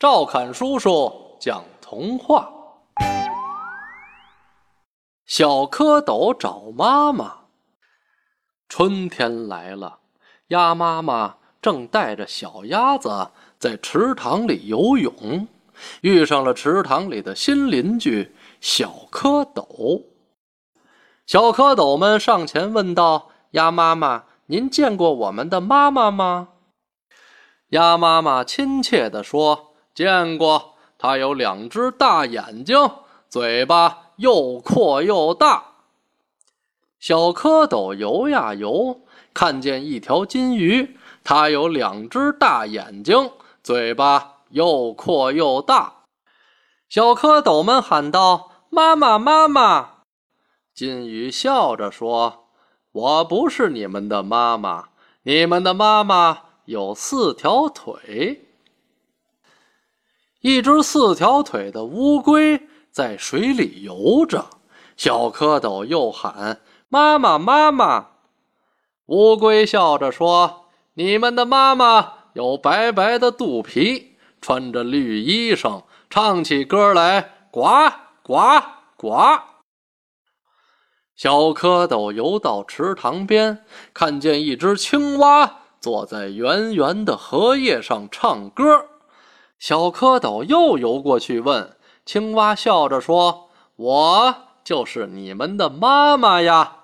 赵侃叔叔讲童话：小蝌蚪找妈妈。春天来了，鸭妈妈正带着小鸭子在池塘里游泳，遇上了池塘里的新邻居小蝌蚪。小蝌蚪们上前问道：“鸭妈妈，您见过我们的妈妈吗？”鸭妈妈亲切地说。见过，它有两只大眼睛，嘴巴又阔又大。小蝌蚪游呀游，看见一条金鱼，它有两只大眼睛，嘴巴又阔又大。小蝌蚪们喊道：“妈妈，妈妈！”金鱼笑着说：“我不是你们的妈妈，你们的妈妈有四条腿。”一只四条腿的乌龟在水里游着，小蝌蚪又喊：“妈妈，妈妈！”乌龟笑着说：“你们的妈妈有白白的肚皮，穿着绿衣裳，唱起歌来，呱呱呱！”小蝌蚪游到池塘边，看见一只青蛙坐在圆圆的荷叶上唱歌。小蝌蚪又游过去问青蛙，笑着说：“我就是你们的妈妈呀。”